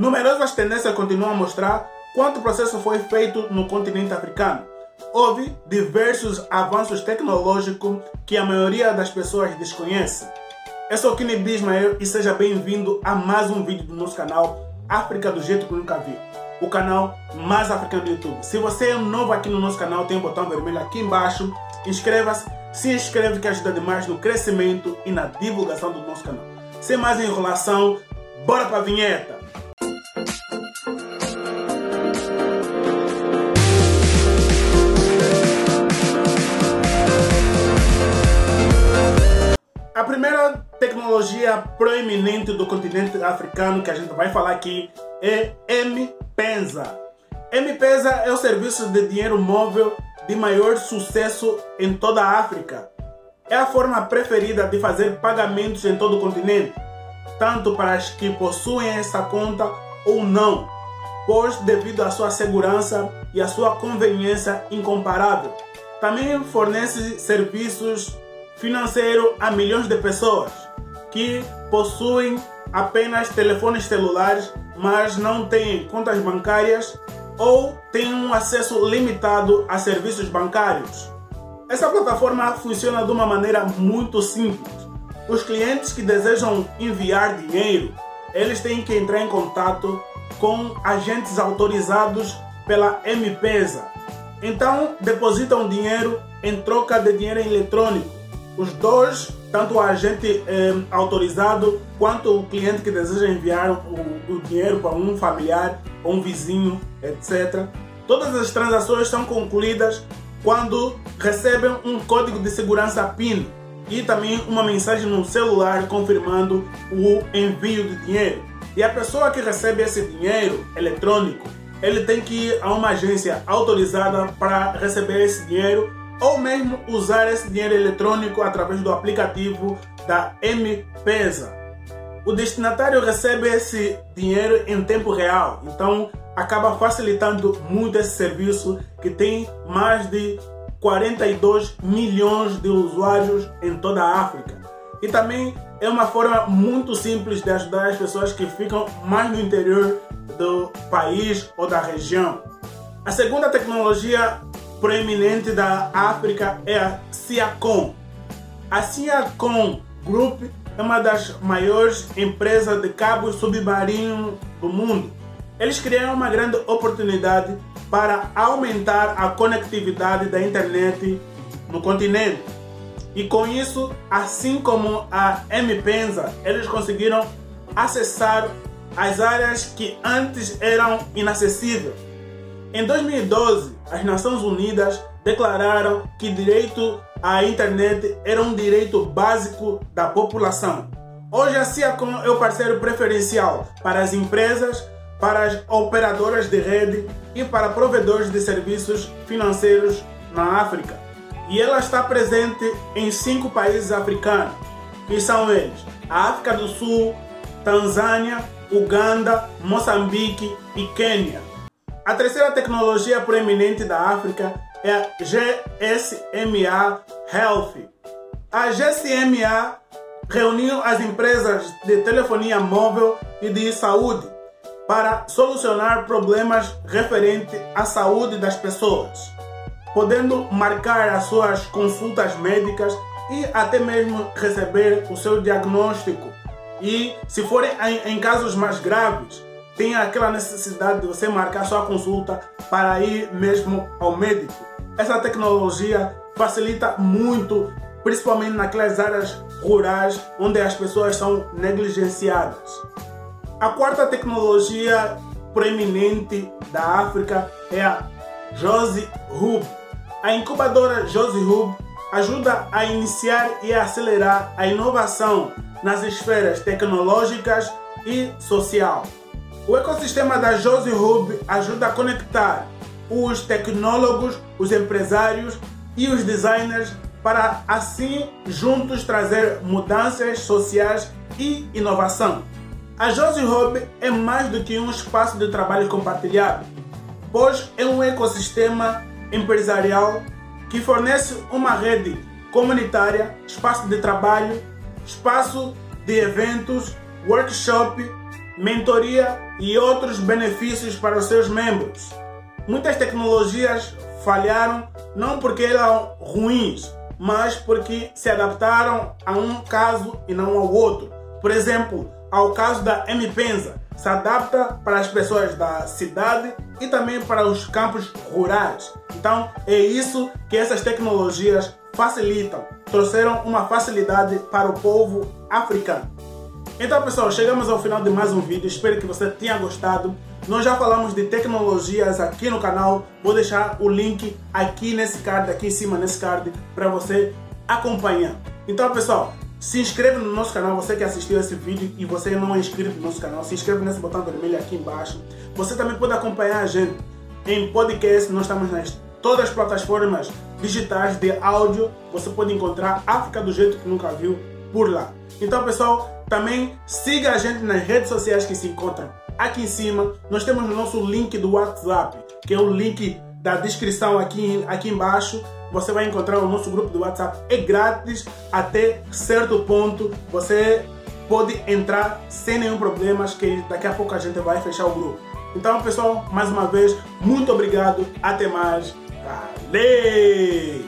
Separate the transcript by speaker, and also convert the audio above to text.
Speaker 1: Numerosas tendências continuam a mostrar quanto processo foi feito no continente africano. Houve diversos avanços tecnológicos que a maioria das pessoas desconhece. Eu sou Kini Bismael e seja bem-vindo a mais um vídeo do nosso canal África do Jeito que Nunca Vi, o canal mais africano do YouTube. Se você é novo aqui no nosso canal, tem um botão vermelho aqui embaixo. Inscreva-se, se inscreve que ajuda demais no crescimento e na divulgação do nosso canal. Sem mais enrolação, bora para a vinheta! Primeira tecnologia proeminente do continente africano que a gente vai falar aqui é M-Pensa. M-Pensa é o serviço de dinheiro móvel de maior sucesso em toda a África. É a forma preferida de fazer pagamentos em todo o continente, tanto para as que possuem essa conta ou não, pois devido à sua segurança e à sua conveniência incomparável. Também fornece serviços financeiros a milhões de pessoas que possuem apenas telefones celulares, mas não têm contas bancárias ou têm um acesso limitado a serviços bancários. Essa plataforma funciona de uma maneira muito simples. Os clientes que desejam enviar dinheiro, eles têm que entrar em contato com agentes autorizados pela M-Pesa. Então, depositam dinheiro em troca de dinheiro eletrônico os dois, tanto o agente eh, autorizado quanto o cliente que deseja enviar o, o dinheiro para um familiar um vizinho, etc. Todas as transações são concluídas quando recebem um código de segurança PIN e também uma mensagem no celular confirmando o envio de dinheiro. E a pessoa que recebe esse dinheiro eletrônico, ele tem que ir a uma agência autorizada para receber esse dinheiro ou mesmo usar esse dinheiro eletrônico através do aplicativo da M-Pesa. O destinatário recebe esse dinheiro em tempo real, então acaba facilitando muito esse serviço que tem mais de 42 milhões de usuários em toda a África. E também é uma forma muito simples de ajudar as pessoas que ficam mais no interior do país ou da região. A segunda tecnologia proeminente da África é a Siacom. A Siacom Group é uma das maiores empresas de cabos submarinos do mundo. Eles criaram uma grande oportunidade para aumentar a conectividade da internet no continente. E com isso, assim como a M-Pensa, eles conseguiram acessar as áreas que antes eram inacessíveis em 2012, as Nações Unidas declararam que direito à internet era um direito básico da população. Hoje a Ciacom é o parceiro preferencial para as empresas, para as operadoras de rede e para provedores de serviços financeiros na África. E ela está presente em cinco países africanos, que são eles: a África do Sul, Tanzânia, Uganda, Moçambique e Quênia. A terceira tecnologia proeminente da África é a GSMA Health. A GSMA reuniu as empresas de telefonia móvel e de saúde para solucionar problemas referentes à saúde das pessoas, podendo marcar as suas consultas médicas e até mesmo receber o seu diagnóstico. E, se forem em casos mais graves, tem aquela necessidade de você marcar sua consulta para ir mesmo ao médico. Essa tecnologia facilita muito, principalmente naquelas áreas rurais onde as pessoas são negligenciadas. A quarta tecnologia proeminente da África é a Josie Hub. A incubadora Josie Hub ajuda a iniciar e acelerar a inovação nas esferas tecnológicas e social. O ecossistema da Josie Hub ajuda a conectar os tecnólogos, os empresários e os designers para assim juntos trazer mudanças sociais e inovação. A Josie Hub é mais do que um espaço de trabalho compartilhado, pois é um ecossistema empresarial que fornece uma rede comunitária, espaço de trabalho, espaço de eventos, workshop mentoria e outros benefícios para os seus membros. Muitas tecnologias falharam não porque eram ruins, mas porque se adaptaram a um caso e não ao outro. Por exemplo, ao caso da M-Pensa, se adapta para as pessoas da cidade e também para os campos rurais. Então, é isso que essas tecnologias facilitam, trouxeram uma facilidade para o povo africano. Então, pessoal, chegamos ao final de mais um vídeo. Espero que você tenha gostado. Nós já falamos de tecnologias aqui no canal. Vou deixar o link aqui nesse card, aqui em cima nesse card, para você acompanhar. Então, pessoal, se inscreve no nosso canal, você que assistiu esse vídeo e você não é inscrito no nosso canal, se inscreve nesse botão vermelho aqui embaixo. Você também pode acompanhar a gente em podcast, nós estamos nas todas as plataformas digitais de áudio. Você pode encontrar África do jeito que nunca viu por lá. Então, pessoal, também siga a gente nas redes sociais que se encontram aqui em cima. Nós temos o nosso link do WhatsApp, que é o link da descrição aqui, aqui embaixo você vai encontrar o nosso grupo do WhatsApp. É grátis até certo ponto. Você pode entrar sem nenhum problema, que daqui a pouco a gente vai fechar o grupo. Então, pessoal, mais uma vez, muito obrigado. Até mais. Valeu!